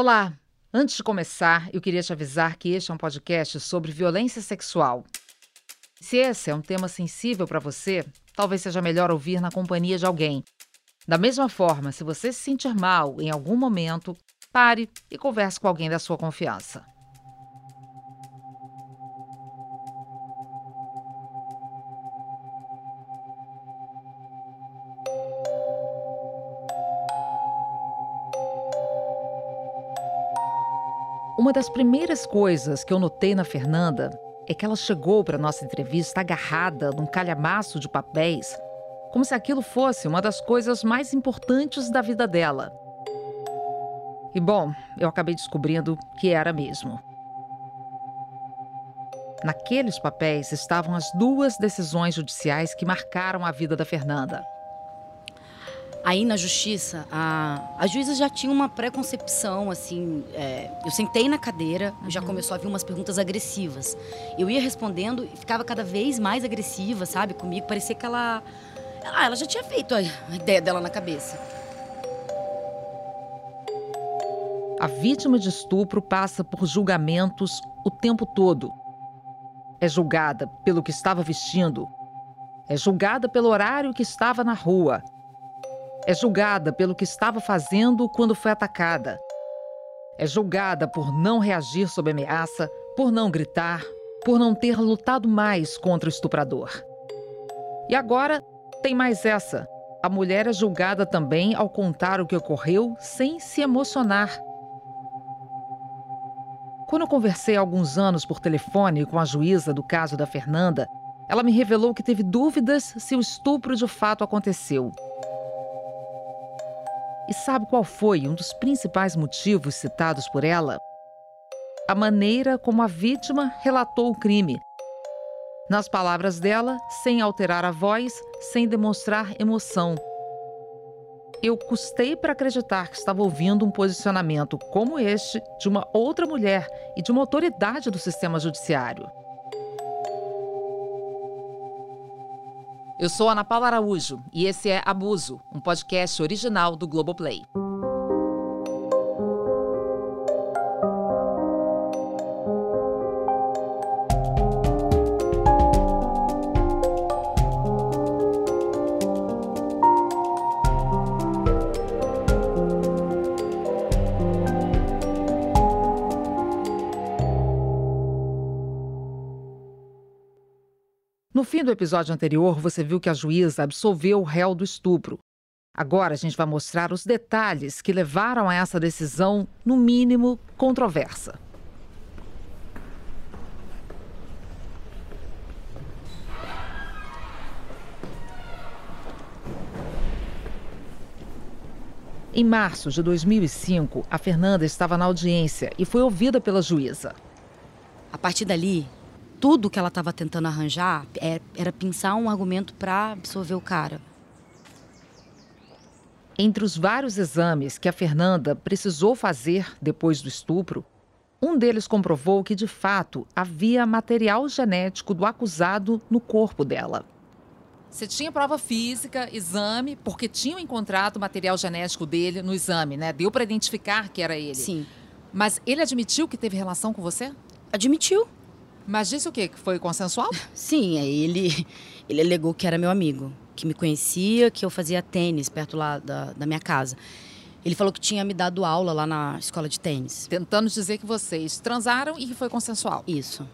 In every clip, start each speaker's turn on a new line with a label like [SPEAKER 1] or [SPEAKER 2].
[SPEAKER 1] Olá! Antes de começar, eu queria te avisar que este é um podcast sobre violência sexual. Se esse é um tema sensível para você, talvez seja melhor ouvir na companhia de alguém. Da mesma forma, se você se sentir mal em algum momento, pare e converse com alguém da sua confiança. Uma das primeiras coisas que eu notei na Fernanda é que ela chegou para nossa entrevista agarrada num calhamaço de papéis, como se aquilo fosse uma das coisas mais importantes da vida dela. E bom, eu acabei descobrindo que era mesmo. Naqueles papéis estavam as duas decisões judiciais que marcaram a vida da Fernanda.
[SPEAKER 2] Aí na justiça, a, a juíza já tinha uma preconcepção, assim. É, eu sentei na cadeira, uhum. já começou a vir umas perguntas agressivas. Eu ia respondendo e ficava cada vez mais agressiva, sabe, comigo. Parecia que ela. Ah, ela já tinha feito a ideia dela na cabeça.
[SPEAKER 1] A vítima de estupro passa por julgamentos o tempo todo. É julgada pelo que estava vestindo, é julgada pelo horário que estava na rua é julgada pelo que estava fazendo quando foi atacada. É julgada por não reagir sob ameaça, por não gritar, por não ter lutado mais contra o estuprador. E agora tem mais essa. A mulher é julgada também ao contar o que ocorreu sem se emocionar. Quando eu conversei há alguns anos por telefone com a juíza do caso da Fernanda, ela me revelou que teve dúvidas se o estupro de fato aconteceu. E sabe qual foi um dos principais motivos citados por ela? A maneira como a vítima relatou o crime. Nas palavras dela, sem alterar a voz, sem demonstrar emoção. Eu custei para acreditar que estava ouvindo um posicionamento como este de uma outra mulher e de uma autoridade do sistema judiciário. Eu sou Ana Paula Araújo e esse é Abuso, um podcast original do Globoplay. No fim do episódio anterior, você viu que a juíza absolveu o réu do estupro. Agora a gente vai mostrar os detalhes que levaram a essa decisão, no mínimo, controversa. Em março de 2005, a Fernanda estava na audiência e foi ouvida pela juíza.
[SPEAKER 2] A partir dali, tudo que ela estava tentando arranjar é, era pensar um argumento para absolver o cara.
[SPEAKER 1] Entre os vários exames que a Fernanda precisou fazer depois do estupro, um deles comprovou que, de fato, havia material genético do acusado no corpo dela. Você tinha prova física, exame, porque tinham encontrado material genético dele no exame, né? Deu para identificar que era ele.
[SPEAKER 2] Sim.
[SPEAKER 1] Mas ele admitiu que teve relação com você?
[SPEAKER 2] Admitiu.
[SPEAKER 1] Mas disse o quê? Que foi consensual?
[SPEAKER 2] Sim, aí ele, ele alegou que era meu amigo, que me conhecia, que eu fazia tênis perto lá da, da minha casa. Ele falou que tinha me dado aula lá na escola de tênis.
[SPEAKER 1] Tentando dizer que vocês transaram e que foi consensual.
[SPEAKER 2] Isso.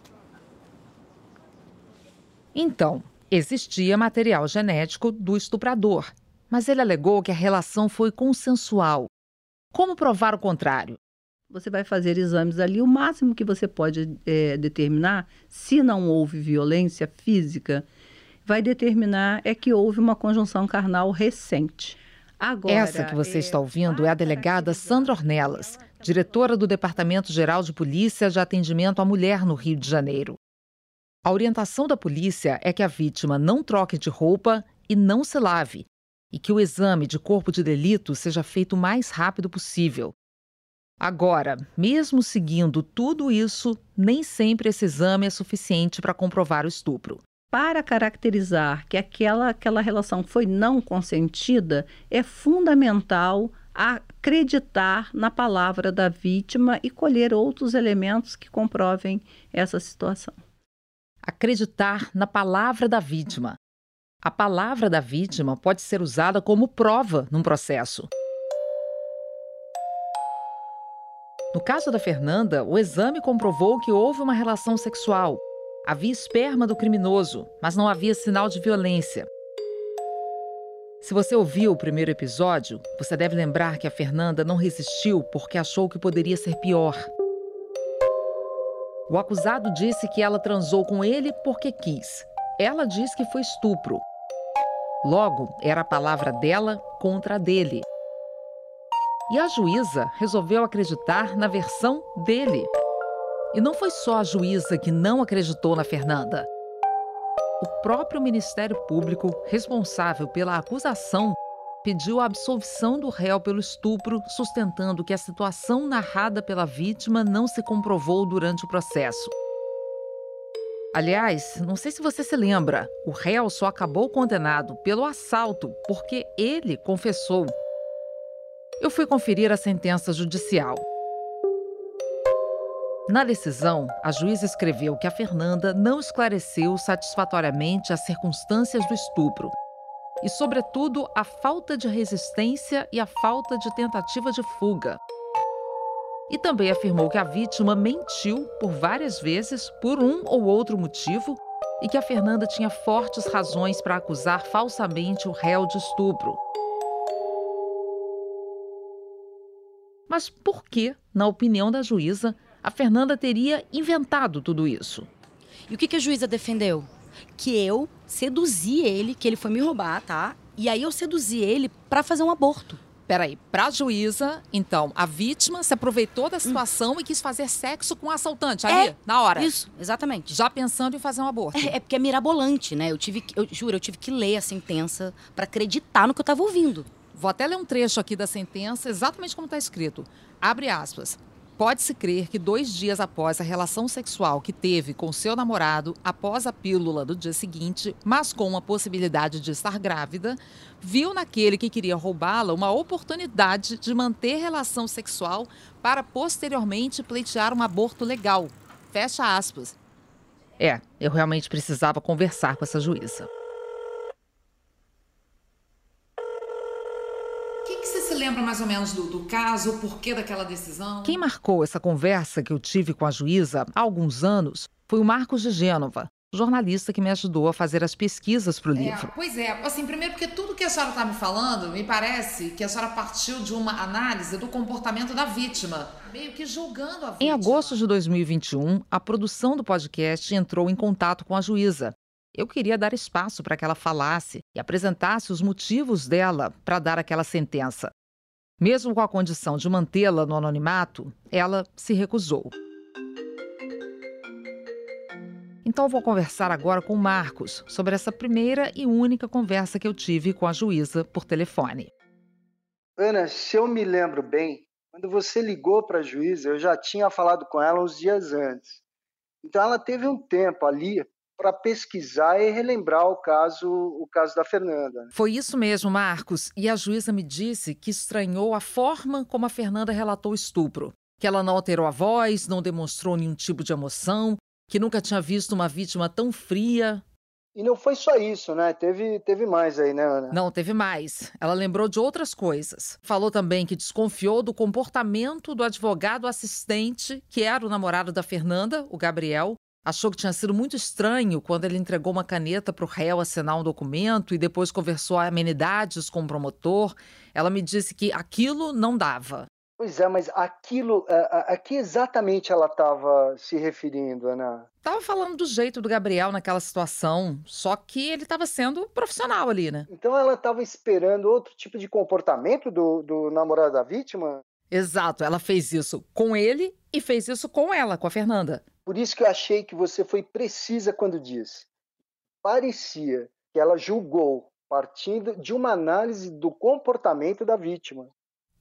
[SPEAKER 1] Então, existia material genético do estuprador, mas ele alegou que a relação foi consensual. Como provar o contrário?
[SPEAKER 3] Você vai fazer exames ali, o máximo que você pode é, determinar, se não houve violência física, vai determinar é que houve uma conjunção carnal recente.
[SPEAKER 1] Agora, Essa que você é, está ouvindo é a delegada Sandra Ornelas, diretora do Departamento Geral de Polícia de Atendimento à Mulher no Rio de Janeiro. A orientação da polícia é que a vítima não troque de roupa e não se lave, e que o exame de corpo de delito seja feito o mais rápido possível, Agora, mesmo seguindo tudo isso, nem sempre esse exame é suficiente para comprovar o estupro.
[SPEAKER 3] Para caracterizar que aquela, aquela relação foi não consentida, é fundamental acreditar na palavra da vítima e colher outros elementos que comprovem essa situação.
[SPEAKER 1] Acreditar na palavra da vítima. A palavra da vítima pode ser usada como prova num processo. No caso da Fernanda, o exame comprovou que houve uma relação sexual. Havia esperma do criminoso, mas não havia sinal de violência. Se você ouviu o primeiro episódio, você deve lembrar que a Fernanda não resistiu porque achou que poderia ser pior. O acusado disse que ela transou com ele porque quis. Ela diz que foi estupro. Logo, era a palavra dela contra a dele. E a juíza resolveu acreditar na versão dele. E não foi só a juíza que não acreditou na Fernanda. O próprio Ministério Público, responsável pela acusação, pediu a absolvição do réu pelo estupro, sustentando que a situação narrada pela vítima não se comprovou durante o processo. Aliás, não sei se você se lembra, o réu só acabou condenado pelo assalto porque ele confessou. Eu fui conferir a sentença judicial. Na decisão, a juíza escreveu que a Fernanda não esclareceu satisfatoriamente as circunstâncias do estupro e, sobretudo, a falta de resistência e a falta de tentativa de fuga. E também afirmou que a vítima mentiu por várias vezes por um ou outro motivo e que a Fernanda tinha fortes razões para acusar falsamente o réu de estupro. Mas por que, na opinião da juíza, a Fernanda teria inventado tudo isso?
[SPEAKER 2] E o que, que a juíza defendeu? Que eu seduzi ele, que ele foi me roubar, tá? E aí eu seduzi ele para fazer um aborto.
[SPEAKER 1] Peraí, pra juíza, então, a vítima se aproveitou da situação hum. e quis fazer sexo com o assaltante ali, é, na hora.
[SPEAKER 2] Isso, exatamente.
[SPEAKER 1] Já pensando em fazer um aborto.
[SPEAKER 2] É, é porque é mirabolante, né? Eu tive, eu juro, eu tive que ler a sentença para acreditar no que eu tava ouvindo.
[SPEAKER 1] Vou até ler um trecho aqui da sentença, exatamente como está escrito. Abre aspas. Pode-se crer que dois dias após a relação sexual que teve com seu namorado, após a pílula do dia seguinte, mas com a possibilidade de estar grávida, viu naquele que queria roubá-la uma oportunidade de manter relação sexual para posteriormente pleitear um aborto legal. Fecha aspas. É, eu realmente precisava conversar com essa juíza. Se lembra mais ou menos do, do caso, o porquê daquela decisão? Quem marcou essa conversa que eu tive com a juíza há alguns anos foi o Marcos de Gênova, jornalista que me ajudou a fazer as pesquisas para o é, livro. Pois é, assim, primeiro porque tudo que a senhora está me falando, me parece que a senhora partiu de uma análise do comportamento da vítima, meio que julgando a vítima. Em agosto de 2021, a produção do podcast entrou em contato com a juíza. Eu queria dar espaço para que ela falasse e apresentasse os motivos dela para dar aquela sentença. Mesmo com a condição de mantê-la no anonimato, ela se recusou. Então vou conversar agora com Marcos sobre essa primeira e única conversa que eu tive com a juíza por telefone.
[SPEAKER 4] Ana, se eu me lembro bem, quando você ligou para a juíza, eu já tinha falado com ela uns dias antes. Então ela teve um tempo ali para pesquisar e relembrar o caso, o caso da Fernanda.
[SPEAKER 1] Foi isso mesmo, Marcos. E a juíza me disse que estranhou a forma como a Fernanda relatou o estupro. Que ela não alterou a voz, não demonstrou nenhum tipo de emoção, que nunca tinha visto uma vítima tão fria.
[SPEAKER 4] E não foi só isso, né? Teve, teve mais aí, né, Ana?
[SPEAKER 1] Não, teve mais. Ela lembrou de outras coisas. Falou também que desconfiou do comportamento do advogado assistente, que era o namorado da Fernanda, o Gabriel, achou que tinha sido muito estranho quando ele entregou uma caneta para o réu assinar um documento e depois conversou amenidades com o promotor. Ela me disse que aquilo não dava.
[SPEAKER 4] Pois é, mas aquilo, a, a que exatamente ela estava se referindo, Ana?
[SPEAKER 1] Estava falando do jeito do Gabriel naquela situação, só que ele estava sendo profissional ali, né?
[SPEAKER 4] Então ela estava esperando outro tipo de comportamento do, do namorado da vítima?
[SPEAKER 1] Exato, ela fez isso com ele e fez isso com ela, com a Fernanda.
[SPEAKER 4] Por isso que eu achei que você foi precisa quando disse. Parecia que ela julgou partindo de uma análise do comportamento da vítima.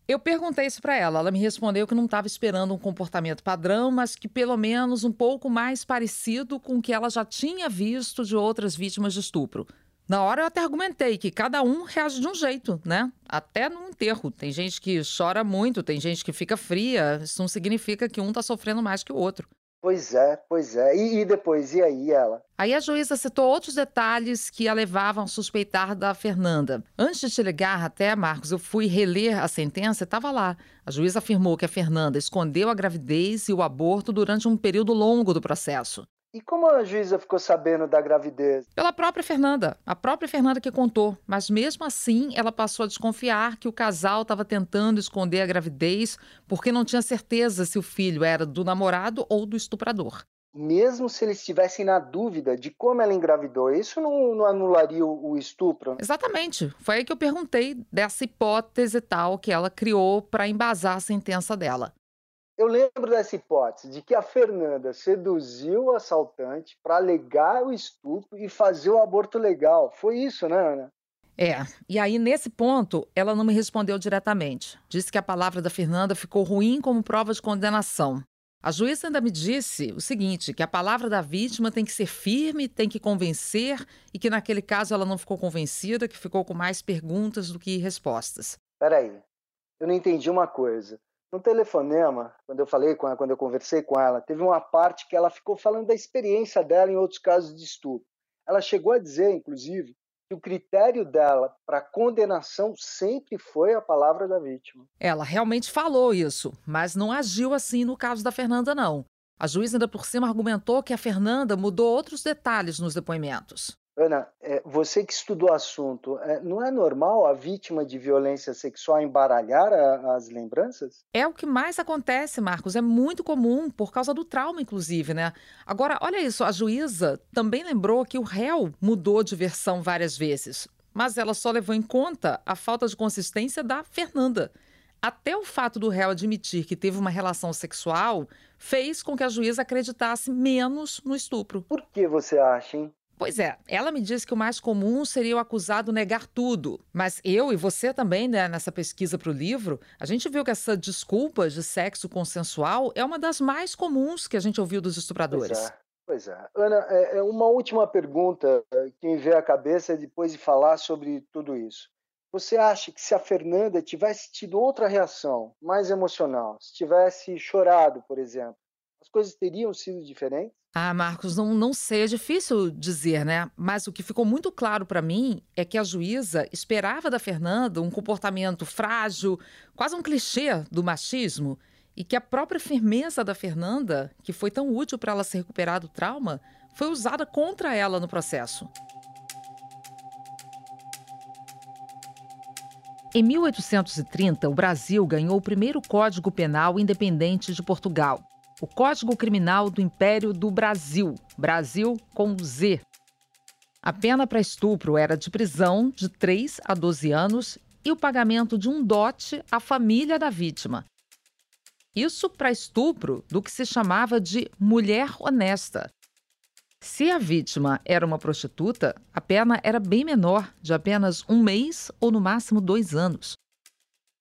[SPEAKER 1] Eu perguntei isso para ela. Ela me respondeu que não estava esperando um comportamento padrão, mas que pelo menos um pouco mais parecido com o que ela já tinha visto de outras vítimas de estupro. Na hora eu até argumentei que cada um reage de um jeito, né? Até no enterro. Tem gente que chora muito, tem gente que fica fria. Isso não significa que um está sofrendo mais que o outro.
[SPEAKER 4] Pois é, pois é. E, e, depois, e aí ela?
[SPEAKER 1] Aí a juíza citou outros detalhes que a levavam a suspeitar da Fernanda. Antes de te ligar até, Marcos, eu fui reler a sentença e estava lá. A juíza afirmou que a Fernanda escondeu a gravidez e o aborto durante um período longo do processo.
[SPEAKER 4] E como a juíza ficou sabendo da gravidez?
[SPEAKER 1] Pela própria Fernanda. A própria Fernanda que contou. Mas mesmo assim, ela passou a desconfiar que o casal estava tentando esconder a gravidez porque não tinha certeza se o filho era do namorado ou do estuprador.
[SPEAKER 4] Mesmo se eles estivessem na dúvida de como ela engravidou, isso não, não anularia o, o estupro?
[SPEAKER 1] Exatamente. Foi aí que eu perguntei dessa hipótese tal que ela criou para embasar a sentença dela.
[SPEAKER 4] Eu lembro dessa hipótese de que a Fernanda seduziu o assaltante para alegar o estupro e fazer o aborto legal. Foi isso, né, Ana?
[SPEAKER 1] É, e aí nesse ponto ela não me respondeu diretamente. Disse que a palavra da Fernanda ficou ruim como prova de condenação. A juíza ainda me disse o seguinte: que a palavra da vítima tem que ser firme, tem que convencer, e que naquele caso ela não ficou convencida, que ficou com mais perguntas do que respostas.
[SPEAKER 4] Peraí, eu não entendi uma coisa. No telefonema, quando eu falei com ela, quando eu conversei com ela, teve uma parte que ela ficou falando da experiência dela em outros casos de estupro. Ela chegou a dizer, inclusive, que o critério dela para condenação sempre foi a palavra da vítima.
[SPEAKER 1] Ela realmente falou isso, mas não agiu assim no caso da Fernanda, não. A juíza ainda por cima argumentou que a Fernanda mudou outros detalhes nos depoimentos.
[SPEAKER 4] Ana, é, você que estudou o assunto, é, não é normal a vítima de violência sexual embaralhar a, as lembranças?
[SPEAKER 1] É o que mais acontece, Marcos. É muito comum, por causa do trauma, inclusive, né? Agora, olha isso: a juíza também lembrou que o réu mudou de versão várias vezes, mas ela só levou em conta a falta de consistência da Fernanda. Até o fato do réu admitir que teve uma relação sexual fez com que a juíza acreditasse menos no estupro.
[SPEAKER 4] Por que você acha, hein?
[SPEAKER 1] Pois é, ela me disse que o mais comum seria o acusado negar tudo. Mas eu e você também, né, nessa pesquisa para o livro, a gente viu que essa desculpa de sexo consensual é uma das mais comuns que a gente ouviu dos estupradores.
[SPEAKER 4] Pois é. Pois é. Ana, é, é uma última pergunta que me veio à cabeça depois de falar sobre tudo isso. Você acha que se a Fernanda tivesse tido outra reação, mais emocional, se tivesse chorado, por exemplo, coisas teriam sido diferentes?
[SPEAKER 1] Ah, Marcos, não, não sei, é difícil dizer, né? Mas o que ficou muito claro para mim é que a juíza esperava da Fernanda um comportamento frágil, quase um clichê do machismo, e que a própria firmeza da Fernanda, que foi tão útil para ela se recuperar do trauma, foi usada contra ela no processo. Em 1830, o Brasil ganhou o primeiro Código Penal independente de Portugal o Código Criminal do Império do Brasil, Brasil com Z. A pena para estupro era de prisão de 3 a 12 anos e o pagamento de um dote à família da vítima. Isso para estupro do que se chamava de mulher honesta. Se a vítima era uma prostituta, a pena era bem menor, de apenas um mês ou no máximo dois anos.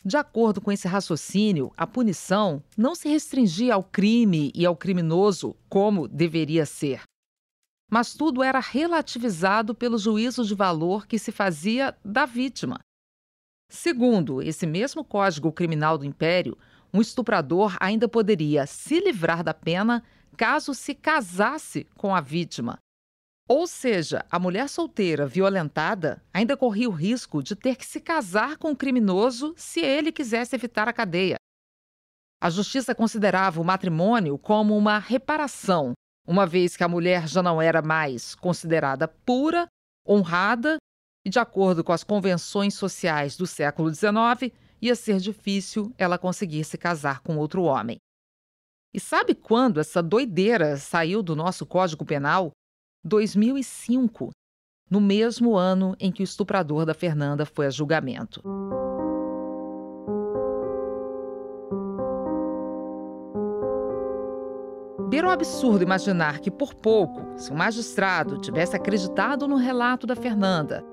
[SPEAKER 1] De acordo com esse raciocínio, a punição não se restringia ao crime e ao criminoso como deveria ser. Mas tudo era relativizado pelo juízo de valor que se fazia da vítima. Segundo esse mesmo Código Criminal do Império, um estuprador ainda poderia se livrar da pena caso se casasse com a vítima, ou seja, a mulher solteira violentada ainda corria o risco de ter que se casar com o criminoso se ele quisesse evitar a cadeia. A justiça considerava o matrimônio como uma reparação, uma vez que a mulher já não era mais considerada pura, honrada e, de acordo com as convenções sociais do século XIX, ia ser difícil ela conseguir se casar com outro homem. E sabe quando essa doideira saiu do nosso Código Penal? 2005, no mesmo ano em que o estuprador da Fernanda foi a julgamento. Beira o absurdo imaginar que, por pouco, se o magistrado tivesse acreditado no relato da Fernanda,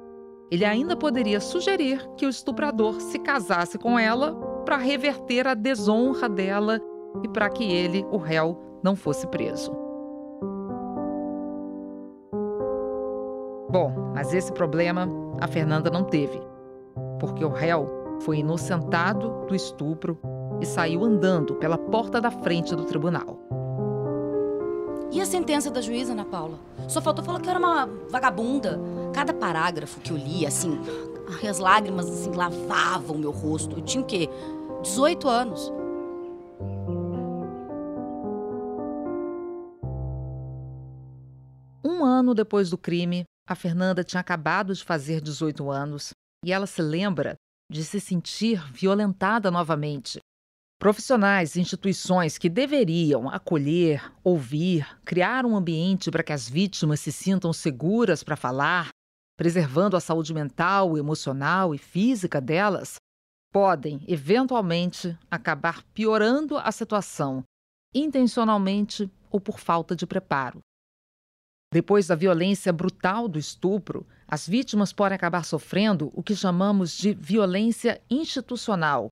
[SPEAKER 1] ele ainda poderia sugerir que o estuprador se casasse com ela para reverter a desonra dela e para que ele, o réu, não fosse preso. Bom, mas esse problema a Fernanda não teve, porque o réu foi inocentado do estupro e saiu andando pela porta da frente do tribunal.
[SPEAKER 2] E a sentença da juíza, Ana Paula? Só faltou falar que era uma vagabunda. Cada parágrafo que eu li, assim, as lágrimas assim lavavam o meu rosto. Eu tinha o quê? 18 anos.
[SPEAKER 1] Um ano depois do crime, a Fernanda tinha acabado de fazer 18 anos e ela se lembra de se sentir violentada novamente. Profissionais e instituições que deveriam acolher, ouvir, criar um ambiente para que as vítimas se sintam seguras para falar, preservando a saúde mental, emocional e física delas, podem, eventualmente, acabar piorando a situação, intencionalmente ou por falta de preparo. Depois da violência brutal do estupro, as vítimas podem acabar sofrendo o que chamamos de violência institucional.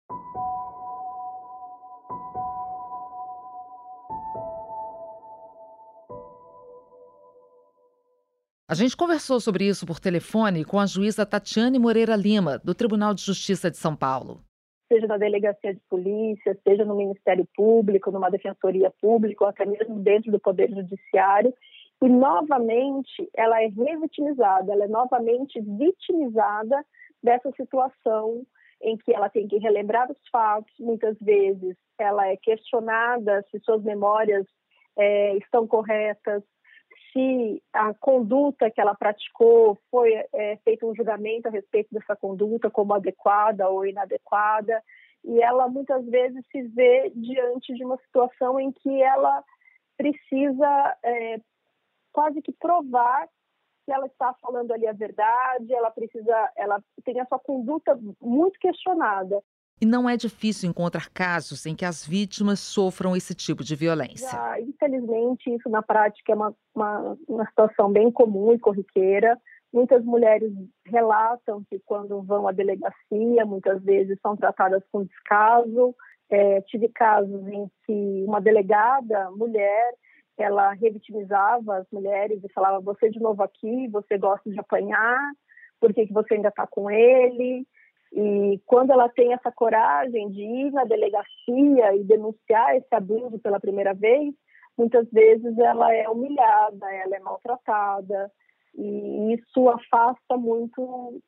[SPEAKER 1] A gente conversou sobre isso por telefone com a juíza Tatiane Moreira Lima, do Tribunal de Justiça de São Paulo.
[SPEAKER 5] Seja na delegacia de polícia, seja no Ministério Público, numa defensoria pública, ou até mesmo dentro do Poder Judiciário, e novamente ela é revitimizada, ela é novamente vitimizada dessa situação em que ela tem que relembrar os fatos, muitas vezes ela é questionada se suas memórias é, estão corretas, se a conduta que ela praticou foi é, feito um julgamento a respeito dessa conduta como adequada ou inadequada, e ela muitas vezes se vê diante de uma situação em que ela precisa é, quase que provar que ela está falando ali a verdade, ela precisa, ela tem a sua conduta muito questionada.
[SPEAKER 1] E não é difícil encontrar casos em que as vítimas sofram esse tipo de violência.
[SPEAKER 5] Já, infelizmente, isso na prática é uma, uma, uma situação bem comum e corriqueira. Muitas mulheres relatam que quando vão à delegacia, muitas vezes são tratadas com descaso. É, tive casos em que uma delegada, mulher, ela revitimizava as mulheres e falava: você de novo aqui, você gosta de apanhar, por que, que você ainda está com ele? E quando ela tem essa coragem de ir na delegacia e denunciar esse abuso pela primeira vez, muitas vezes ela é humilhada, ela é maltratada, e isso afasta muito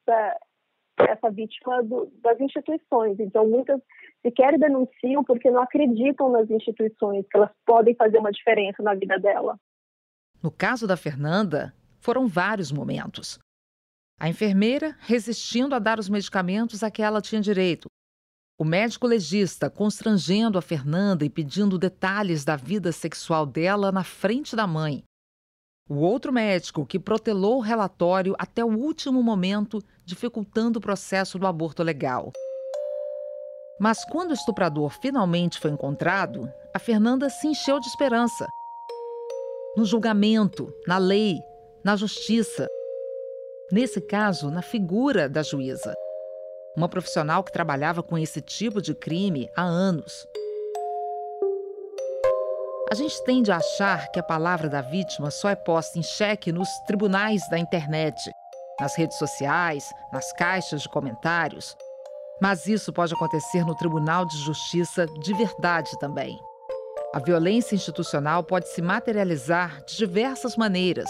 [SPEAKER 5] essa vítima do, das instituições. Então, muitas sequer denunciam porque não acreditam nas instituições, que elas podem fazer uma diferença na vida dela.
[SPEAKER 1] No caso da Fernanda, foram vários momentos. A enfermeira resistindo a dar os medicamentos a que ela tinha direito. O médico legista constrangendo a Fernanda e pedindo detalhes da vida sexual dela na frente da mãe. O outro médico que protelou o relatório até o último momento, dificultando o processo do aborto legal. Mas quando o estuprador finalmente foi encontrado, a Fernanda se encheu de esperança. No julgamento, na lei, na justiça. Nesse caso, na figura da juíza. Uma profissional que trabalhava com esse tipo de crime há anos. A gente tende a achar que a palavra da vítima só é posta em xeque nos tribunais da internet, nas redes sociais, nas caixas de comentários. Mas isso pode acontecer no Tribunal de Justiça de verdade também. A violência institucional pode se materializar de diversas maneiras,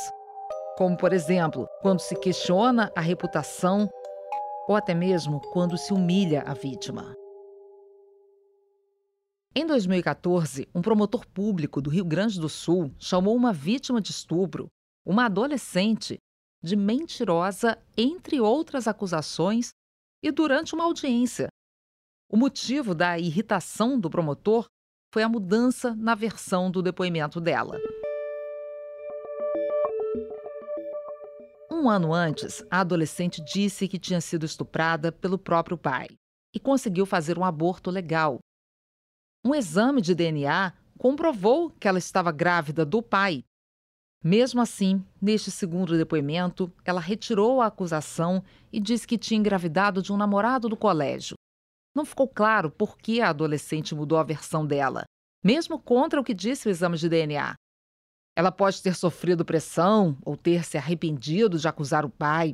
[SPEAKER 1] como, por exemplo, quando se questiona a reputação ou até mesmo quando se humilha a vítima. Em 2014, um promotor público do Rio Grande do Sul chamou uma vítima de estupro, uma adolescente, de mentirosa, entre outras acusações, e durante uma audiência. O motivo da irritação do promotor foi a mudança na versão do depoimento dela. Um ano antes, a adolescente disse que tinha sido estuprada pelo próprio pai e conseguiu fazer um aborto legal, um exame de DNA comprovou que ela estava grávida do pai. Mesmo assim, neste segundo depoimento, ela retirou a acusação e disse que tinha engravidado de um namorado do colégio. Não ficou claro por que a adolescente mudou a versão dela, mesmo contra o que disse o exame de DNA. Ela pode ter sofrido pressão ou ter se arrependido de acusar o pai.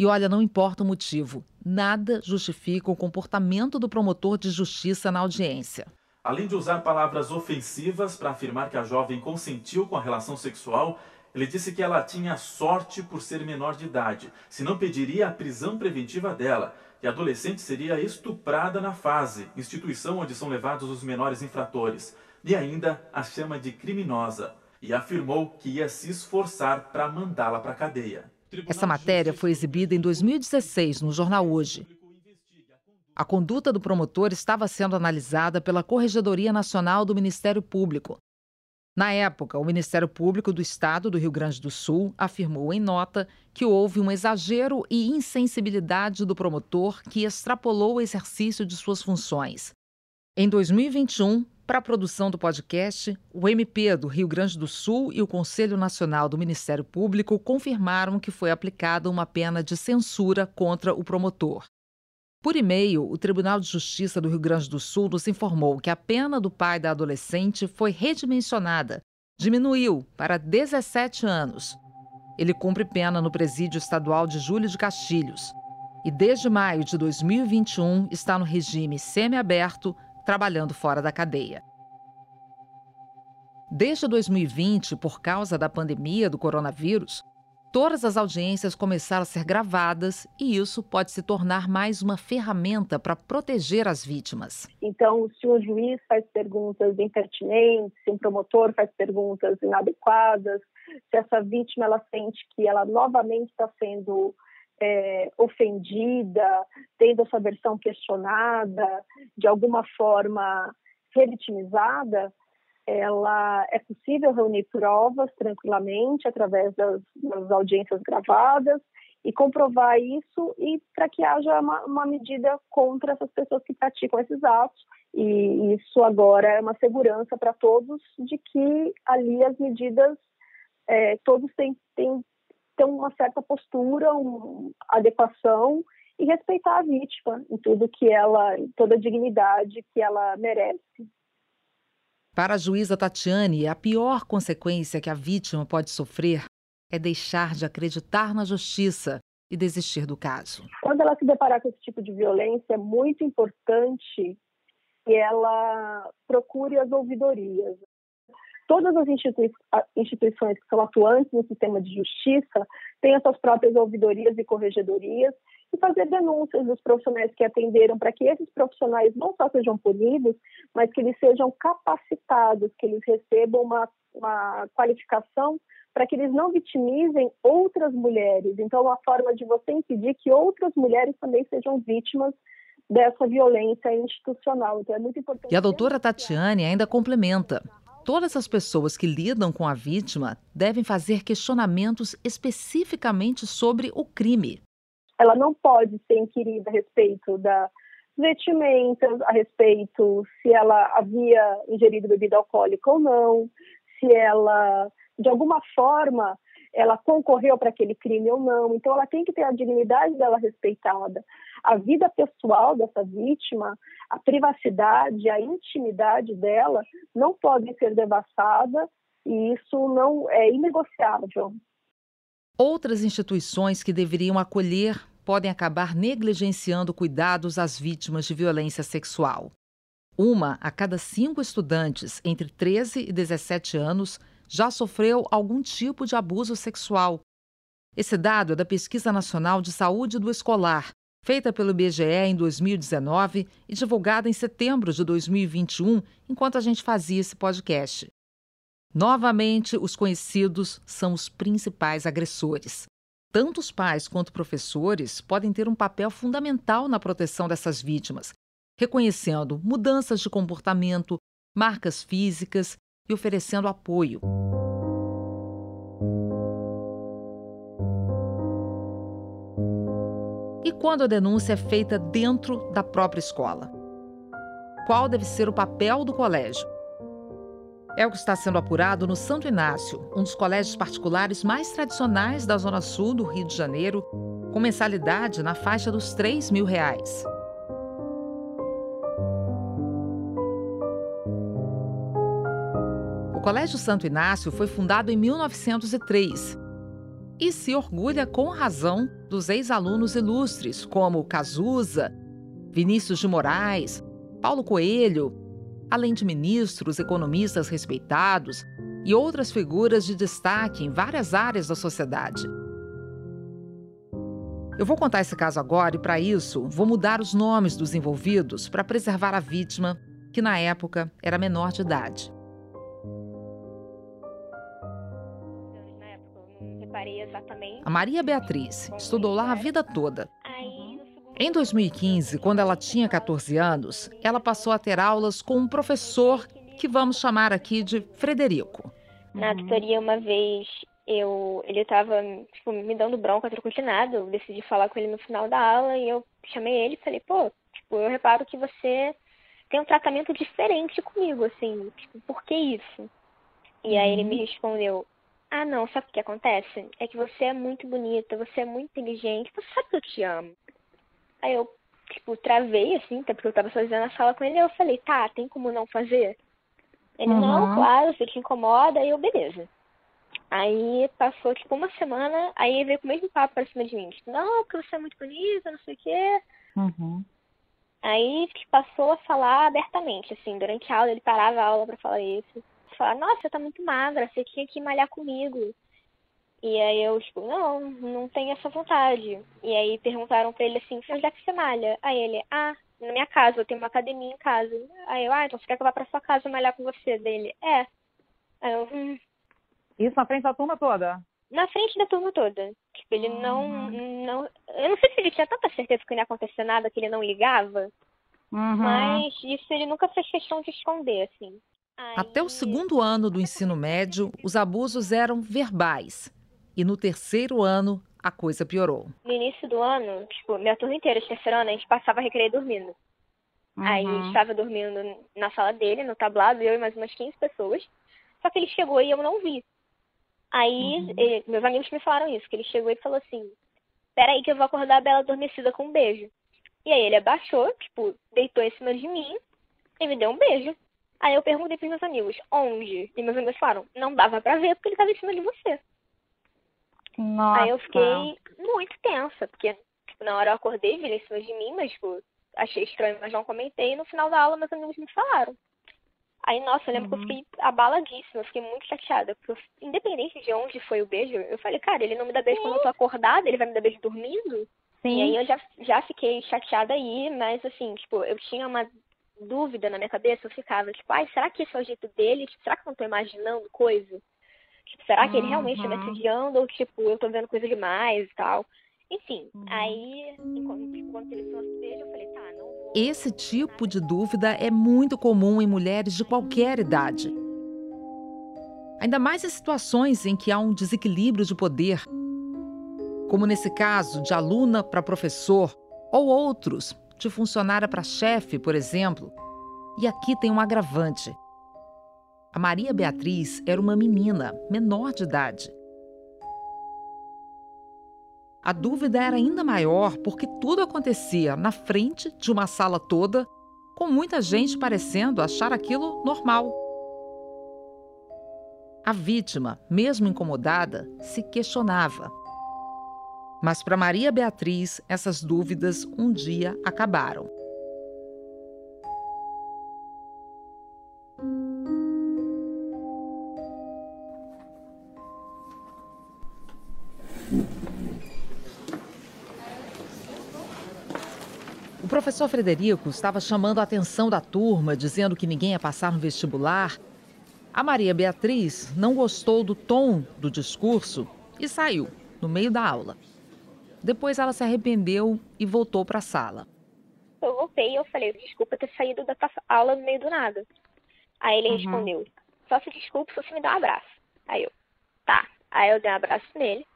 [SPEAKER 1] E olha, não importa o motivo, nada justifica o comportamento do promotor de justiça na audiência.
[SPEAKER 6] Além de usar palavras ofensivas para afirmar que a jovem consentiu com a relação sexual, ele disse que ela tinha sorte por ser menor de idade, senão pediria a prisão preventiva dela, e a adolescente seria estuprada na fase, instituição onde são levados os menores infratores, e ainda a chama de criminosa, e afirmou que ia se esforçar para mandá-la para a cadeia.
[SPEAKER 1] Essa matéria foi exibida em 2016 no jornal Hoje. A conduta do promotor estava sendo analisada pela Corregedoria Nacional do Ministério Público. Na época, o Ministério Público do Estado do Rio Grande do Sul afirmou em nota que houve um exagero e insensibilidade do promotor que extrapolou o exercício de suas funções. Em 2021, para a produção do podcast, o MP do Rio Grande do Sul e o Conselho Nacional do Ministério Público confirmaram que foi aplicada uma pena de censura contra o promotor. Por e-mail, o Tribunal de Justiça do Rio Grande do Sul nos informou que a pena do pai da adolescente foi redimensionada, diminuiu para 17 anos. Ele cumpre pena no Presídio Estadual de Júlio de Castilhos e, desde maio de 2021, está no regime semiaberto trabalhando fora da cadeia. Desde 2020, por causa da pandemia do coronavírus, todas as audiências começaram a ser gravadas e isso pode se tornar mais uma ferramenta para proteger as vítimas.
[SPEAKER 5] Então, se um juiz faz perguntas impertinentes, se um promotor faz perguntas inadequadas, se essa vítima ela sente que ela novamente está sendo é, ofendida, tendo essa versão questionada, de alguma forma revitimizada, ela é possível reunir provas tranquilamente através das, das audiências gravadas e comprovar isso e para que haja uma, uma, medida contra essas pessoas que praticam esses atos e isso agora é uma segurança para todos de que ali as medidas é, todos têm, têm ter uma certa postura, uma adequação e respeitar a vítima em tudo que ela, em toda a dignidade que ela merece.
[SPEAKER 1] Para a juíza Tatiane, a pior consequência que a vítima pode sofrer é deixar de acreditar na justiça e desistir do caso.
[SPEAKER 5] Quando ela se deparar com esse tipo de violência, é muito importante que ela procure as ouvidorias todas as institui instituições que são atuantes no sistema de justiça têm as suas próprias ouvidorias e corregedorias e fazer denúncias dos profissionais que atenderam para que esses profissionais não só sejam punidos, mas que eles sejam capacitados, que eles recebam uma, uma qualificação para que eles não vitimizem outras mulheres. Então, uma forma de você impedir que outras mulheres também sejam vítimas dessa violência institucional. Então, é muito importante.
[SPEAKER 1] E a doutora Tatiane ainda complementa todas as pessoas que lidam com a vítima devem fazer questionamentos especificamente sobre o crime.
[SPEAKER 5] Ela não pode ser inquirida a respeito da vestimentas, a respeito se ela havia ingerido bebida alcoólica ou não, se ela, de alguma forma, ela concorreu para aquele crime ou não. Então, ela tem que ter a dignidade dela respeitada. A vida pessoal dessa vítima, a privacidade, a intimidade dela não podem ser devassadas e isso não é inegociável.
[SPEAKER 1] Outras instituições que deveriam acolher podem acabar negligenciando cuidados às vítimas de violência sexual. Uma a cada cinco estudantes entre 13 e 17 anos já sofreu algum tipo de abuso sexual. Esse dado é da Pesquisa Nacional de Saúde do Escolar, feita pelo IBGE em 2019 e divulgada em setembro de 2021, enquanto a gente fazia esse podcast. Novamente, os conhecidos são os principais agressores. Tanto os pais quanto professores podem ter um papel fundamental na proteção dessas vítimas, reconhecendo mudanças de comportamento, marcas físicas e oferecendo apoio. E quando a denúncia é feita dentro da própria escola? Qual deve ser o papel do colégio? É o que está sendo apurado no Santo Inácio, um dos colégios particulares mais tradicionais da Zona Sul do Rio de Janeiro, com mensalidade na faixa dos 3 mil reais. Colégio Santo Inácio foi fundado em 1903 e se orgulha com razão dos ex-alunos ilustres como Cazuza, Vinícius de Moraes, Paulo Coelho, além de ministros, economistas respeitados e outras figuras de destaque em várias áreas da sociedade. Eu vou contar esse caso agora e, para isso, vou mudar os nomes dos envolvidos para preservar a vítima, que na época era menor de idade. A Maria Beatriz estudou lá a vida toda. Em 2015, quando ela tinha 14 anos, ela passou a ter aulas com um professor que vamos chamar aqui de Frederico.
[SPEAKER 7] Na tutoria, uma vez, eu, ele estava tipo, me dando bronca, trucutinado. Eu decidi falar com ele no final da aula e eu chamei ele e falei, pô, tipo, eu reparo que você tem um tratamento diferente comigo, assim, tipo, por que isso? E aí ele me uhum. respondeu, ah não, sabe o que acontece? É que você é muito bonita, você é muito inteligente, você sabe que eu te amo. Aí eu, tipo, travei, assim, até porque eu tava sozinha na sala com ele, e eu falei, tá, tem como não fazer? Ele, uhum. não, claro, se te incomoda, aí eu, beleza. Aí passou tipo uma semana, aí ele veio com o mesmo papo pra cima de mim. Tipo, não, porque você é muito bonita, não sei o quê.
[SPEAKER 3] Uhum.
[SPEAKER 7] Aí tipo, passou a falar abertamente, assim, durante a aula, ele parava a aula pra falar isso. Falar, nossa, você tá muito magra, você tinha que malhar comigo. E aí eu, tipo, não, não tenho essa vontade. E aí perguntaram pra ele assim, onde é que você malha? Aí ele, ah, na minha casa, eu tenho uma academia em casa. Aí eu, ah, então você quer que eu vá pra sua casa malhar com você? Dele, é. Aí eu, hum,
[SPEAKER 8] isso na frente da turma toda?
[SPEAKER 7] Na frente da turma toda. Tipo, ele uhum. não, não. Eu não sei se ele tinha tanta certeza que não ia acontecer nada que ele não ligava. Uhum. Mas isso ele nunca fez questão de esconder, assim.
[SPEAKER 1] Aí... Até o segundo ano do ensino médio, os abusos eram verbais. E no terceiro ano, a coisa piorou.
[SPEAKER 7] No início do ano, tipo, minha turma inteira, de terceiro ano, a gente passava recreio dormindo. Uhum. Aí a estava dormindo na sala dele, no tablado, eu e mais umas 15 pessoas. Só que ele chegou e eu não vi. Aí, uhum. ele, meus amigos me falaram isso, que ele chegou e falou assim, peraí que eu vou acordar a Bela adormecida com um beijo. E aí ele abaixou, tipo, deitou em cima de mim e me deu um beijo. Aí eu perguntei pros meus amigos, onde? E meus amigos falaram, não dava pra ver porque ele tava em cima de você.
[SPEAKER 8] Nossa.
[SPEAKER 7] Aí eu fiquei muito tensa, porque tipo, na hora eu acordei, vi ele em cima de mim, mas tipo, achei estranho, mas não comentei. E no final da aula meus amigos me falaram. Aí, nossa, eu lembro uhum. que eu uhum. fiquei abaladíssima, eu fiquei muito chateada. Porque, independente de onde foi o beijo, eu falei, cara, ele não me dá beijo Sim. quando eu tô acordada, ele vai me dar beijo dormindo? Sim. E aí eu já, já fiquei chateada aí, mas assim, tipo, eu tinha uma dúvida na minha cabeça, eu ficava, tipo, ai, será que esse é o jeito dele? Tipo, será que eu não tô imaginando coisa? Tipo, será que uhum. ele realmente tá me assediando ou, tipo, eu tô vendo coisa demais e tal? Enfim, uhum. aí, enquanto, enquanto ele fosse beijo, eu falei, tá, não vou...
[SPEAKER 1] Esse tipo de dúvida é muito comum em mulheres de qualquer idade. Ainda mais em situações em que há um desequilíbrio de poder, como nesse caso de aluna para professor, ou outros, de funcionária para chefe, por exemplo. E aqui tem um agravante. A Maria Beatriz era uma menina menor de idade a dúvida era ainda maior porque tudo acontecia na frente de uma sala toda, com muita gente parecendo achar aquilo normal. A vítima, mesmo incomodada, se questionava. Mas para Maria Beatriz, essas dúvidas um dia acabaram. Professor Frederico estava chamando a atenção da turma, dizendo que ninguém ia passar no vestibular. A Maria Beatriz não gostou do tom do discurso e saiu, no meio da aula. Depois ela se arrependeu e voltou para a sala.
[SPEAKER 7] Eu voltei e eu falei, desculpa ter saído da aula no meio do nada. Aí ele uhum. respondeu, só se desculpe se você me dá um abraço. Aí eu, tá. Aí eu dei um abraço nele.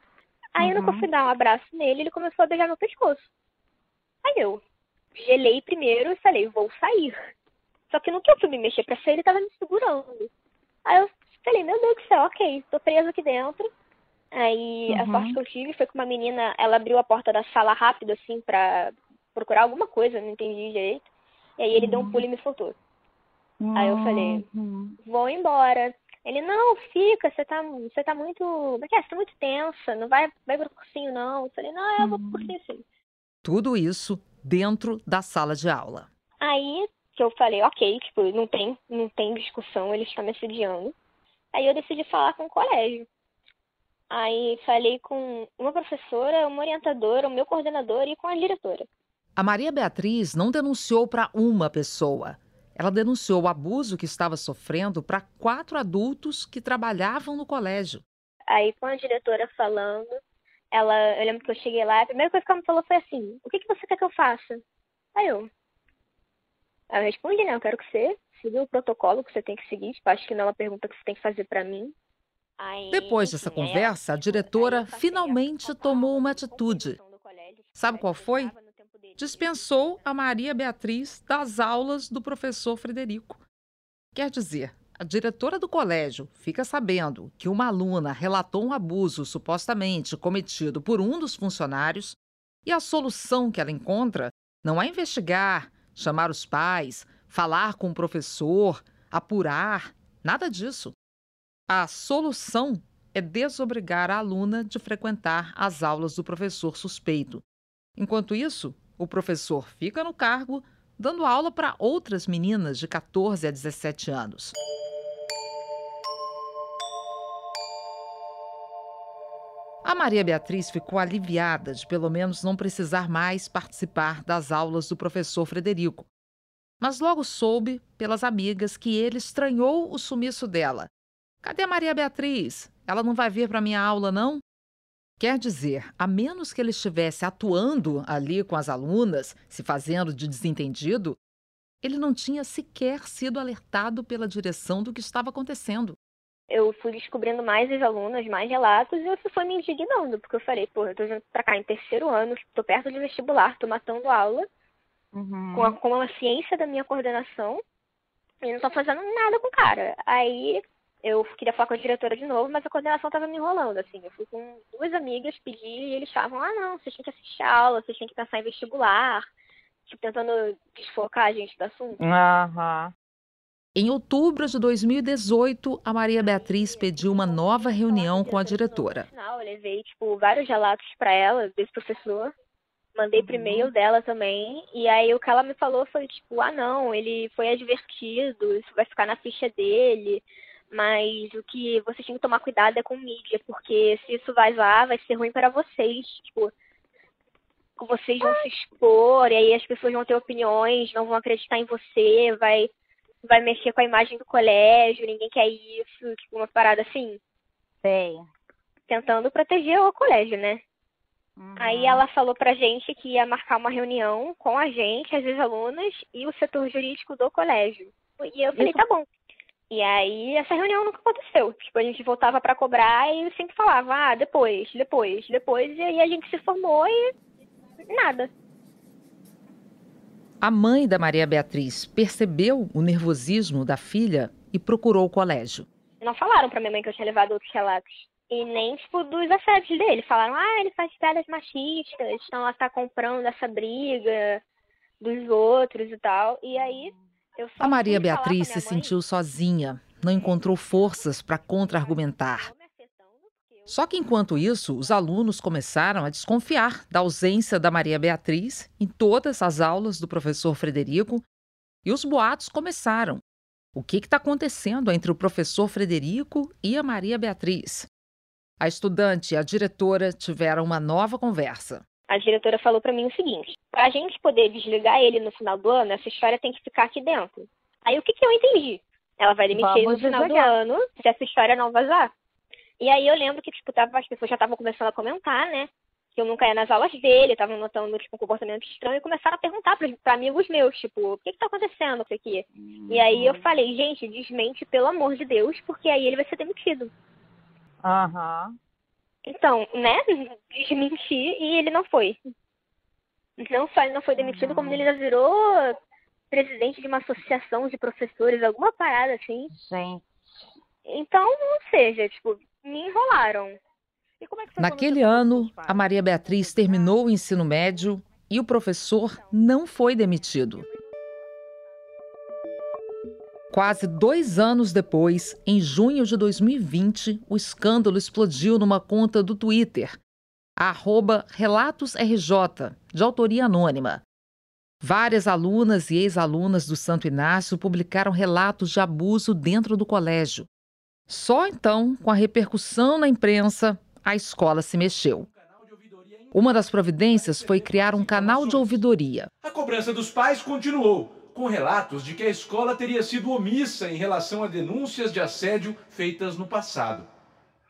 [SPEAKER 7] Aí uhum. eu não fui dar um abraço nele, ele começou a beijar meu pescoço. Aí eu, gelei primeiro e falei, vou sair. Só que no que eu fui me mexer pra sair, ele tava me segurando. Aí eu falei, meu Deus do céu, ok, tô presa aqui dentro. Aí uhum. a sorte que eu tive foi que uma menina, ela abriu a porta da sala rápido, assim, pra procurar alguma coisa, não entendi direito. E aí ele uhum. deu um pulo e me soltou. Uhum. Aí eu falei, uhum. vou embora. Ele, não, fica, você tá, você tá muito. Como é que é? Você tá muito tensa, não vai, vai pro cursinho, não. Eu falei, não, eu vou pro cursinho sim.
[SPEAKER 1] Tudo isso dentro da sala de aula.
[SPEAKER 7] Aí que eu falei, ok, tipo, não tem, não tem discussão, ele está me assediando. Aí eu decidi falar com o colégio. Aí falei com uma professora, uma orientadora, o meu coordenador e com a diretora.
[SPEAKER 1] A Maria Beatriz não denunciou para uma pessoa. Ela denunciou o abuso que estava sofrendo para quatro adultos que trabalhavam no colégio.
[SPEAKER 7] Aí, com a diretora falando, ela, eu lembro que eu cheguei lá, a primeira coisa que ela me falou foi assim: O que, que você quer que eu faça? Aí eu. Aí eu respondi: Não, eu quero que você siga o protocolo que você tem que seguir. Tipo, acho que não é uma pergunta que você tem que fazer para mim. Aí,
[SPEAKER 1] Depois dessa conversa, a diretora finalmente tomou uma atitude.
[SPEAKER 7] tipo,
[SPEAKER 1] Sabe qual
[SPEAKER 7] eu
[SPEAKER 1] foi? Dispensou a Maria Beatriz das aulas do professor Frederico. Quer dizer, a diretora do colégio fica sabendo que uma aluna relatou um abuso supostamente cometido por um dos funcionários e a solução que ela encontra não é investigar, chamar os pais, falar com o professor, apurar, nada disso. A solução é desobrigar a aluna de frequentar as aulas do professor suspeito. Enquanto isso, o professor fica no cargo, dando aula para outras meninas de 14 a 17 anos. A Maria Beatriz ficou aliviada de pelo menos não precisar mais participar das aulas do professor Frederico. Mas logo soube, pelas amigas, que ele estranhou o sumiço dela. Cadê a Maria Beatriz? Ela não vai vir para minha aula, não? Quer dizer, a menos que ele estivesse atuando ali com as alunas, se fazendo de desentendido, ele não tinha sequer sido alertado pela direção do que estava acontecendo.
[SPEAKER 7] Eu fui descobrindo mais as alunas, mais relatos, e isso foi me indignando, porque eu falei, pô, eu tô vindo pra cá em terceiro ano, tô perto de vestibular, tô matando aula,
[SPEAKER 8] Uhum.
[SPEAKER 7] com a, com a ciência da minha coordenação, e não tô fazendo nada com o cara. Aí eu queria falar com a diretora de novo, mas a coordenação tava me enrolando, assim. Eu fui com duas amigas pedir e eles estavam, ah, não, vocês têm que assistir a aula, vocês têm que pensar em vestibular, tipo, tentando desfocar a gente do assunto.
[SPEAKER 8] Aham.
[SPEAKER 1] Em outubro de 2018, a Maria Beatriz pediu uma nova reunião com a diretora.
[SPEAKER 7] Eu levei, tipo, vários relatos pra ela, desse professor. Mandei pro e-mail dela também. E aí o que ela me falou foi, tipo, ah não, ele foi advertido, isso vai ficar na ficha dele. Mas o que vocês têm que tomar cuidado é com mídia, porque se isso vazar, vai ser ruim para vocês. Tipo, vocês vão se expor, e aí as pessoas vão ter opiniões, não vão acreditar em você, vai, vai mexer com a imagem do colégio, ninguém quer isso, tipo, uma parada assim
[SPEAKER 8] Sei.
[SPEAKER 7] tentando proteger o colégio, né?
[SPEAKER 8] Uhum.
[SPEAKER 7] Aí ela falou pra gente que ia marcar uma reunião com a gente, as ex-alunas e o setor jurídico do colégio. E eu falei,
[SPEAKER 8] Isso-
[SPEAKER 7] tá bom. E aí essa reunião nunca aconteceu. Tipo, a gente voltava pra cobrar e sempre falava, ah, depois, depois, depois. E aí a gente se formou e nada.
[SPEAKER 1] A mãe da Maria Beatriz percebeu o nervosismo da filha e procurou o colégio.
[SPEAKER 7] Não falaram pra minha mãe que eu tinha levado outros relatos. E nem, tipo, dos assédios dele. Falaram, ah, ele faz piadas machistas, então ela tá comprando essa briga dos outros e tal. E aí, eu só
[SPEAKER 1] A Maria Beatriz se
[SPEAKER 7] mãe,
[SPEAKER 1] sentiu sozinha, não encontrou forças para contra-argumentar.
[SPEAKER 7] "Tô me afetando, porque eu-
[SPEAKER 1] Só que enquanto isso, os alunos começaram a desconfiar da ausência da Maria Beatriz em todas as aulas do professor Frederico e os boatos começaram. O que está acontecendo entre o professor Frederico e a Maria Beatriz? A estudante e a diretora tiveram uma nova conversa.
[SPEAKER 7] A diretora falou pra mim o seguinte: pra gente poder desligar ele no final do ano, essa história tem que ficar aqui dentro. Aí o que, que eu entendi? Ela vai demitir ele no final
[SPEAKER 8] desligar.
[SPEAKER 7] do ano se essa história não vazar. E aí eu lembro que, tipo, tava, as pessoas já estavam começando a comentar, né? Que eu nunca ia nas aulas dele, estavam notando, tipo, um comportamento estranho e começaram a perguntar pra, pra amigos meus, tipo, o que que tá acontecendo, isso aqui? E aí eu falei, gente, desmente, pelo amor de Deus, porque aí ele vai ser demitido.
[SPEAKER 8] Aham.
[SPEAKER 7] Então, né? Desmenti e ele não foi. Não só ele não foi demitido, como ele já virou presidente de uma associação de professores, alguma parada assim.
[SPEAKER 8] Gente.
[SPEAKER 7] Então, ou seja, tipo, me enrolaram.
[SPEAKER 8] É
[SPEAKER 1] Naquele ano, a Maria Beatriz terminou o ensino médio e o professor não foi demitido. Quase dois anos depois, em junho de 2020, o escândalo explodiu numa conta do Twitter, arroba RelatosRJ, de autoria anônima. Várias alunas e ex-alunas do Santo Inácio publicaram relatos de abuso dentro do colégio. Só então, com a repercussão na imprensa, a escola se mexeu. Uma das providências foi criar um canal de ouvidoria.
[SPEAKER 9] A cobrança dos pais continuou com relatos de que a escola teria sido omissa em relação a denúncias de assédio feitas no passado.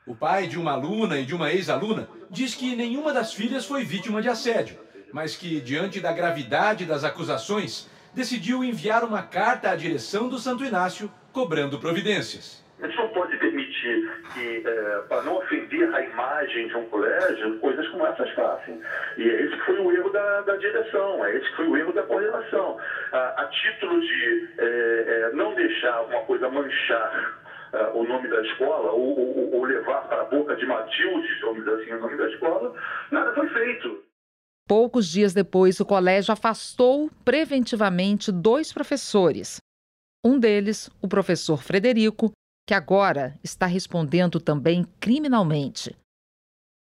[SPEAKER 9] O pai de uma aluna e de uma ex-aluna diz que nenhuma das filhas foi vítima de assédio, mas que, diante da gravidade das acusações, decidiu enviar uma carta à direção do Santo Inácio cobrando providências.
[SPEAKER 10] A gente não pode permitir que, é, para não ofender a imagem de um colégio, coisas como essas passem. E é esse que foi o erro da, da direção, é esse que foi o erro da coordenação. A, a título de é, é, não deixar uma coisa manchar uh, o nome da escola ou, ou, ou, levar para a boca de Matilde, vamos dizer assim, o nome da escola, nada foi feito.
[SPEAKER 1] Poucos dias depois, o colégio afastou preventivamente dois professores. Um deles, o professor Frederico, que agora está respondendo também criminalmente.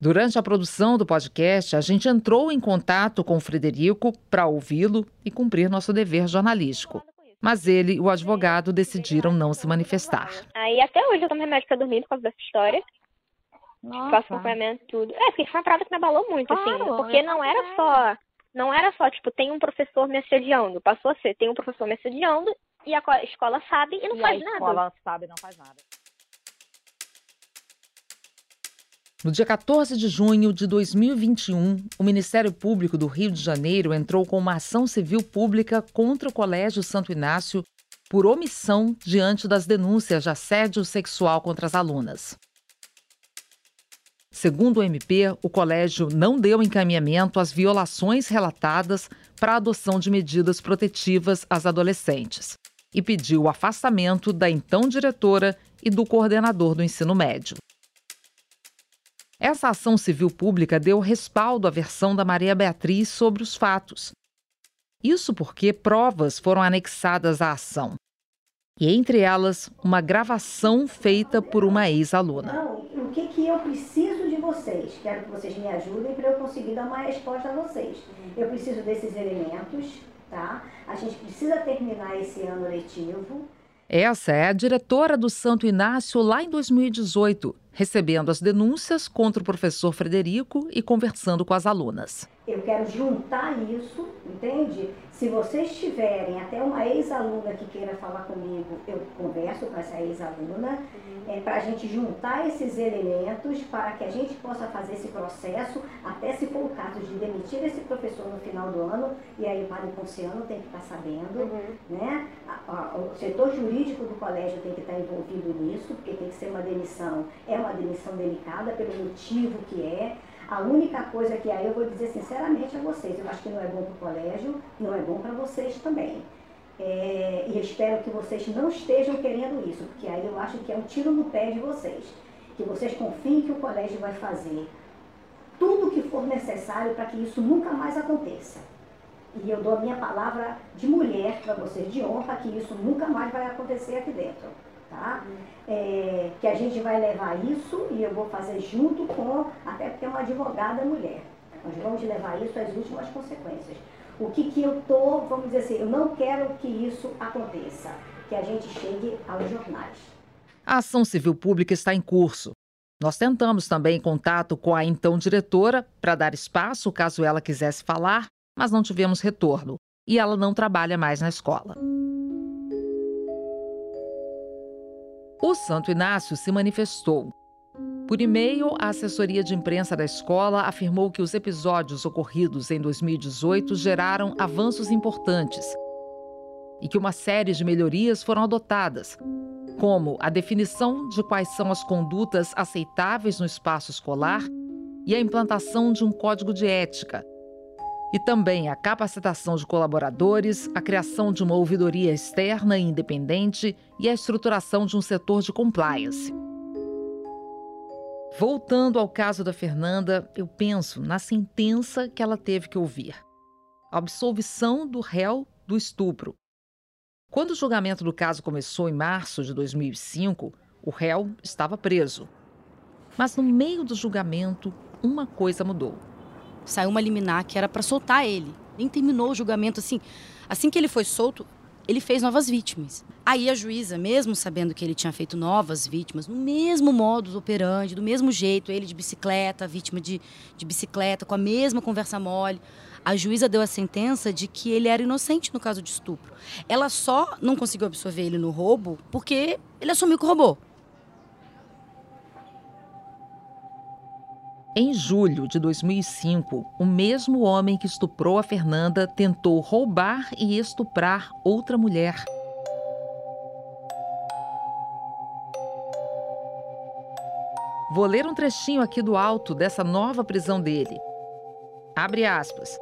[SPEAKER 1] Durante a produção do podcast, a gente entrou em contato com o Frederico para ouvi-lo e cumprir nosso dever jornalístico. Mas ele e o advogado decidiram não se manifestar.
[SPEAKER 7] Aí até hoje eu tomo remédio para dormir por causa dessa história. Nossa. Faço acompanhamento tudo. É, porque foi uma parada que me abalou muito, assim, claro, assim. Porque não era só. Não era só, tipo, tem um professor me assediando. Passou a ser, tem um professor me assediando e a escola sabe e não
[SPEAKER 8] e
[SPEAKER 7] faz nada.
[SPEAKER 8] A escola sabe e não faz nada.
[SPEAKER 1] No dia 14 de junho de 2021, o Ministério Público do Rio de Janeiro entrou com uma ação civil pública contra o Colégio Santo Inácio por omissão diante das denúncias de assédio sexual contra as alunas. Segundo o MP, o colégio não deu encaminhamento às violações relatadas para a adoção de medidas protetivas às adolescentes e pediu o afastamento da então diretora e do coordenador do ensino médio. Essa ação civil pública deu respaldo à versão da Maria Beatriz sobre os fatos. Isso porque provas foram anexadas à ação. E entre elas, uma gravação feita por uma ex-aluna.
[SPEAKER 11] O que, que eu preciso de vocês? Quero que vocês me ajudem para eu conseguir dar uma resposta a vocês. Eu preciso desses elementos tá? A gente precisa terminar esse ano letivo.
[SPEAKER 1] Essa é a diretora do Santo Inácio lá em 2018, recebendo as denúncias contra o professor Frederico e conversando com as alunas.
[SPEAKER 11] Eu quero juntar isso, entende? Se vocês tiverem até uma ex-aluna que queira falar comigo, eu converso com essa ex-aluna, é, para a gente juntar esses elementos para que a gente possa fazer esse processo, até se for o caso de demitir esse professor no final do ano, e aí o padre Ponciano tem que estar sabendo, uhum. né? A, a, o setor jurídico do colégio tem que estar envolvido nisso, porque tem que ser uma demissão, é uma demissão delicada pelo motivo que é. A única coisa que aí eu vou dizer sinceramente a vocês, eu acho que não é bom para o colégio, não é bom para vocês também. É, e espero que vocês não estejam querendo isso, porque aí eu acho que é um tiro no pé de vocês. Que vocês confiem que o colégio vai fazer tudo o que for necessário para que isso nunca mais aconteça. E eu dou a minha palavra de mulher para vocês, de honra, que isso nunca mais vai acontecer aqui dentro tá? É, que a gente vai levar isso e eu vou fazer junto com, até porque é uma advogada mulher. Nós vamos levar isso às últimas consequências. O que, que eu tô, vamos dizer assim, eu não quero que isso aconteça, que a gente chegue aos jornais.
[SPEAKER 1] A ação civil pública está em curso. Nós tentamos também contato com a então diretora para dar espaço caso ela quisesse falar, mas não tivemos retorno. E ela não trabalha mais na escola. O Santo Inácio se manifestou. Por e-mail, a assessoria de imprensa da escola afirmou que os episódios ocorridos em 2018 geraram avanços importantes e que uma série de melhorias foram adotadas, como a definição de quais são as condutas aceitáveis no espaço escolar e a implantação de um código de ética, e também a capacitação de colaboradores, a criação de uma ouvidoria externa e independente e a estruturação de um setor de compliance. Voltando ao caso da Fernanda, eu penso na sentença que ela teve que ouvir. A absolvição do réu do estupro. Quando o julgamento do caso começou em março de 2005, o réu estava preso. Mas no meio do julgamento, uma coisa mudou.
[SPEAKER 2] Saiu uma liminar que era para soltar ele. Nem terminou o julgamento assim. Assim que ele foi solto, ele fez novas vítimas. Aí a juíza, mesmo sabendo que ele tinha feito novas vítimas, no mesmo modus operandi, do mesmo jeito, ele de bicicleta, vítima de, de bicicleta, com a mesma conversa mole, a juíza deu a sentença de que ele era inocente no caso de estupro. Ela só não conseguiu absorver ele no roubo porque ele assumiu que roubou.
[SPEAKER 1] Em julho de 2005, o mesmo homem que estuprou a Fernanda tentou roubar e estuprar outra mulher. Vou ler um trechinho aqui do alto dessa nova prisão dele. Abre aspas.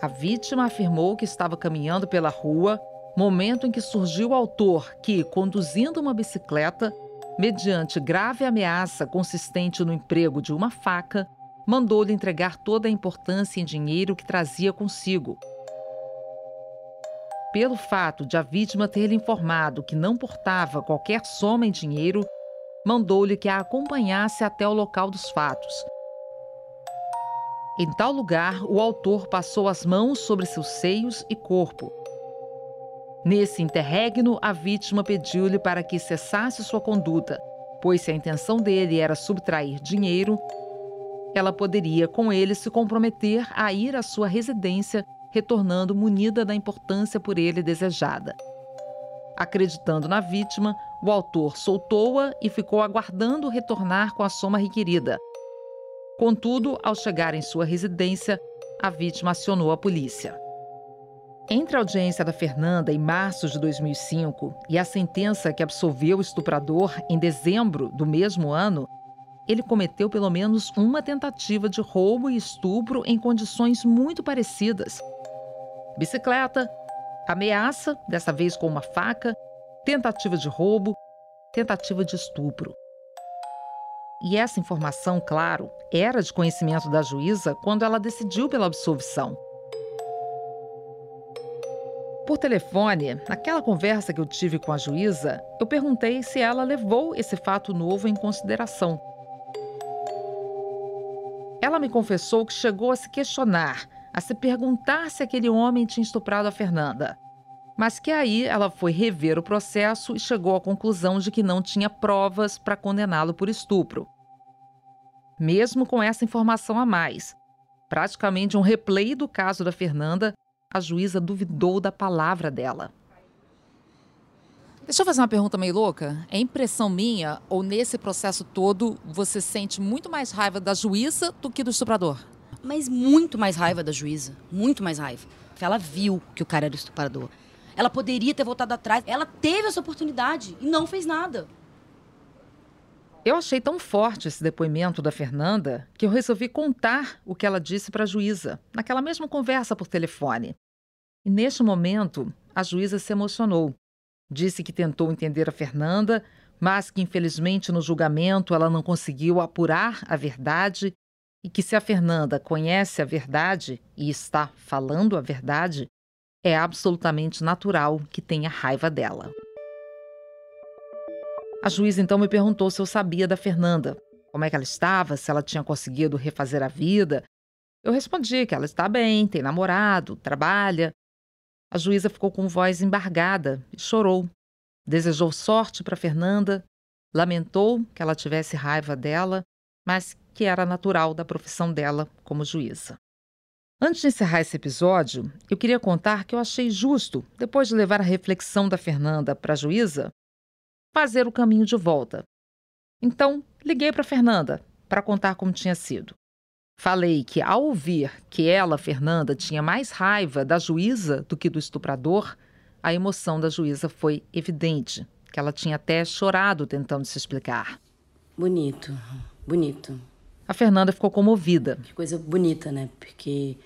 [SPEAKER 1] A vítima afirmou que estava caminhando pela rua, momento em que surgiu o autor que, conduzindo uma bicicleta, mediante grave ameaça consistente no emprego de uma faca, mandou-lhe entregar toda a importância em dinheiro que trazia consigo. Pelo fato de a vítima ter lhe informado que não portava qualquer soma em dinheiro, mandou-lhe que a acompanhasse até o local dos fatos. Em tal lugar, o autor passou as mãos sobre seus seios e corpo Nesse interregno, a vítima pediu-lhe para que cessasse sua conduta, pois se a intenção dele era subtrair dinheiro, ela poderia com ele se comprometer a ir à sua residência, retornando munida da importância por ele desejada. Acreditando na vítima, o autor soltou-a e ficou aguardando retornar com a soma requerida. Contudo, ao chegar em sua residência, a vítima acionou a polícia. Entre a audiência da Fernanda em março de 2005 e a sentença que absolveu o estuprador em dezembro do mesmo ano, ele cometeu pelo menos uma tentativa de roubo e estupro em condições muito parecidas. Bicicleta, ameaça, dessa vez com uma faca, tentativa de roubo, tentativa de estupro. E essa informação, claro, era de conhecimento da juíza quando ela decidiu pela absolvição. Por telefone, naquela conversa que eu tive com a juíza, eu perguntei se ela levou esse fato novo em consideração. Ela me confessou que chegou a se questionar, a se perguntar se aquele homem tinha estuprado a Fernanda. Mas que aí ela foi rever o processo e chegou à conclusão de que não tinha provas para condená-lo por estupro. Mesmo com essa informação a mais, praticamente um replay do caso da Fernanda, a juíza duvidou da palavra dela.
[SPEAKER 12] Deixa eu fazer uma pergunta meio louca. É impressão minha ou nesse processo todo você sente muito mais raiva da juíza do que do estuprador?
[SPEAKER 2] Mas muito mais raiva da juíza. Muito mais raiva. Porque ela viu que o cara era estuprador. Ela poderia ter voltado atrás. Ela teve essa oportunidade e não fez nada.
[SPEAKER 1] Eu achei tão forte esse depoimento da Fernanda que eu resolvi contar o que ela disse para a juíza, naquela mesma conversa por telefone. E neste momento, a juíza se emocionou. Disse que tentou entender a Fernanda, mas que infelizmente no julgamento ela não conseguiu apurar a verdade e que se a Fernanda conhece a verdade e está falando a verdade, é absolutamente natural que tenha raiva dela. A juíza então me perguntou se eu sabia da Fernanda, como é que ela estava, se ela tinha conseguido refazer a vida. Eu respondi que ela está bem, tem namorado, trabalha, a juíza ficou com voz embargada e chorou. Desejou sorte para Fernanda, lamentou que ela tivesse raiva dela, mas que era natural da profissão dela como juíza. Antes de encerrar esse episódio, eu queria contar que eu achei justo, depois de levar a reflexão da Fernanda para a juíza, fazer o caminho de volta. Então, liguei para Fernanda para contar como tinha sido. Falei que, ao ouvir que ela, Fernanda, tinha mais raiva da juíza do que do estuprador, a emoção da juíza foi evidente, que ela tinha até chorado tentando se explicar.
[SPEAKER 2] Bonito, bonito.
[SPEAKER 1] A Fernanda ficou comovida.
[SPEAKER 2] Que coisa bonita, né? Porque.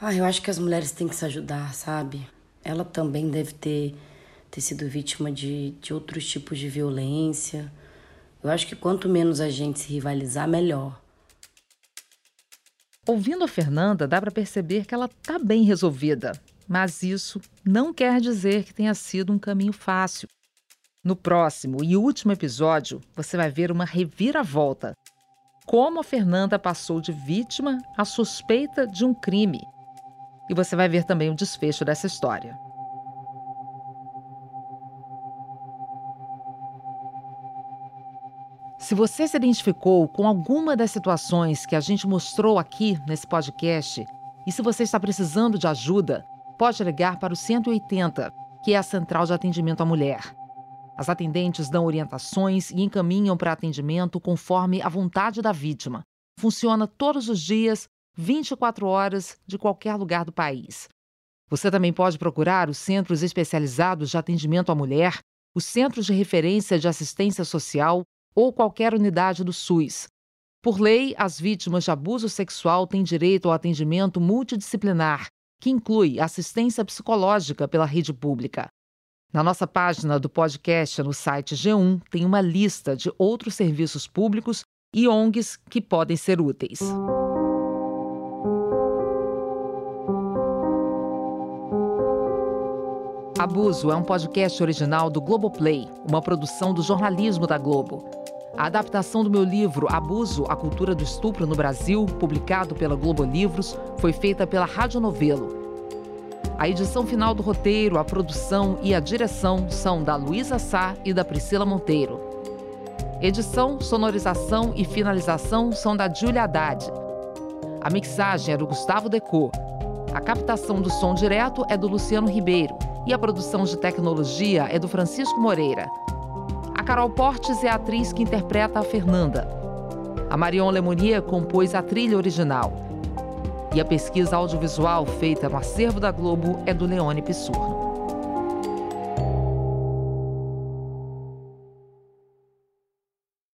[SPEAKER 2] Ah, eu acho que as mulheres têm que se ajudar, sabe? Ela também deve ter, ter sido vítima de, de outros tipos de violência. Eu acho que quanto menos a gente se rivalizar, melhor.
[SPEAKER 1] Ouvindo a Fernanda, dá para perceber que ela está bem resolvida. mas isso não quer dizer que tenha sido um caminho fácil. No próximo e último episódio, você vai ver uma reviravolta. Como a Fernanda passou de vítima a suspeita de um crime. E você vai ver também o desfecho dessa história. Se você se identificou com alguma das situações que a gente mostrou aqui nesse podcast, e se você está precisando de ajuda, pode ligar para o 180, que é a central de atendimento à mulher. As atendentes dão orientações e encaminham para atendimento conforme a vontade da vítima. Funciona todos os dias, 24 horas, de qualquer lugar do país. Você também pode procurar os centros especializados de atendimento à mulher, os centros de referência de assistência social ou qualquer unidade do SUS. Por lei, as vítimas de abuso sexual têm direito ao atendimento multidisciplinar, que inclui assistência psicológica pela rede pública. Na nossa página do podcast no site G1 tem uma lista de outros serviços públicos e ONGs que podem ser úteis. Abuso é um podcast original do Globoplay, uma produção do jornalismo da Globo. A adaptação do meu livro Abuso, a cultura do estupro no Brasil, publicado pela Globo Livros, foi feita pela Rádio Novelo. A edição final do roteiro, a produção e a direção são da Luísa Sá e da Priscila Monteiro. Edição, sonorização e finalização são da Julia Haddad. A mixagem é do Gustavo Decô. A captação do som direto é do Luciano Ribeiro e a produção de tecnologia é do Francisco Moreira. A Carol Portes é a atriz que interpreta a Fernanda. A Marion Lemonnier compôs a trilha original. E a pesquisa audiovisual feita no acervo da Globo é do Leone Pissurno.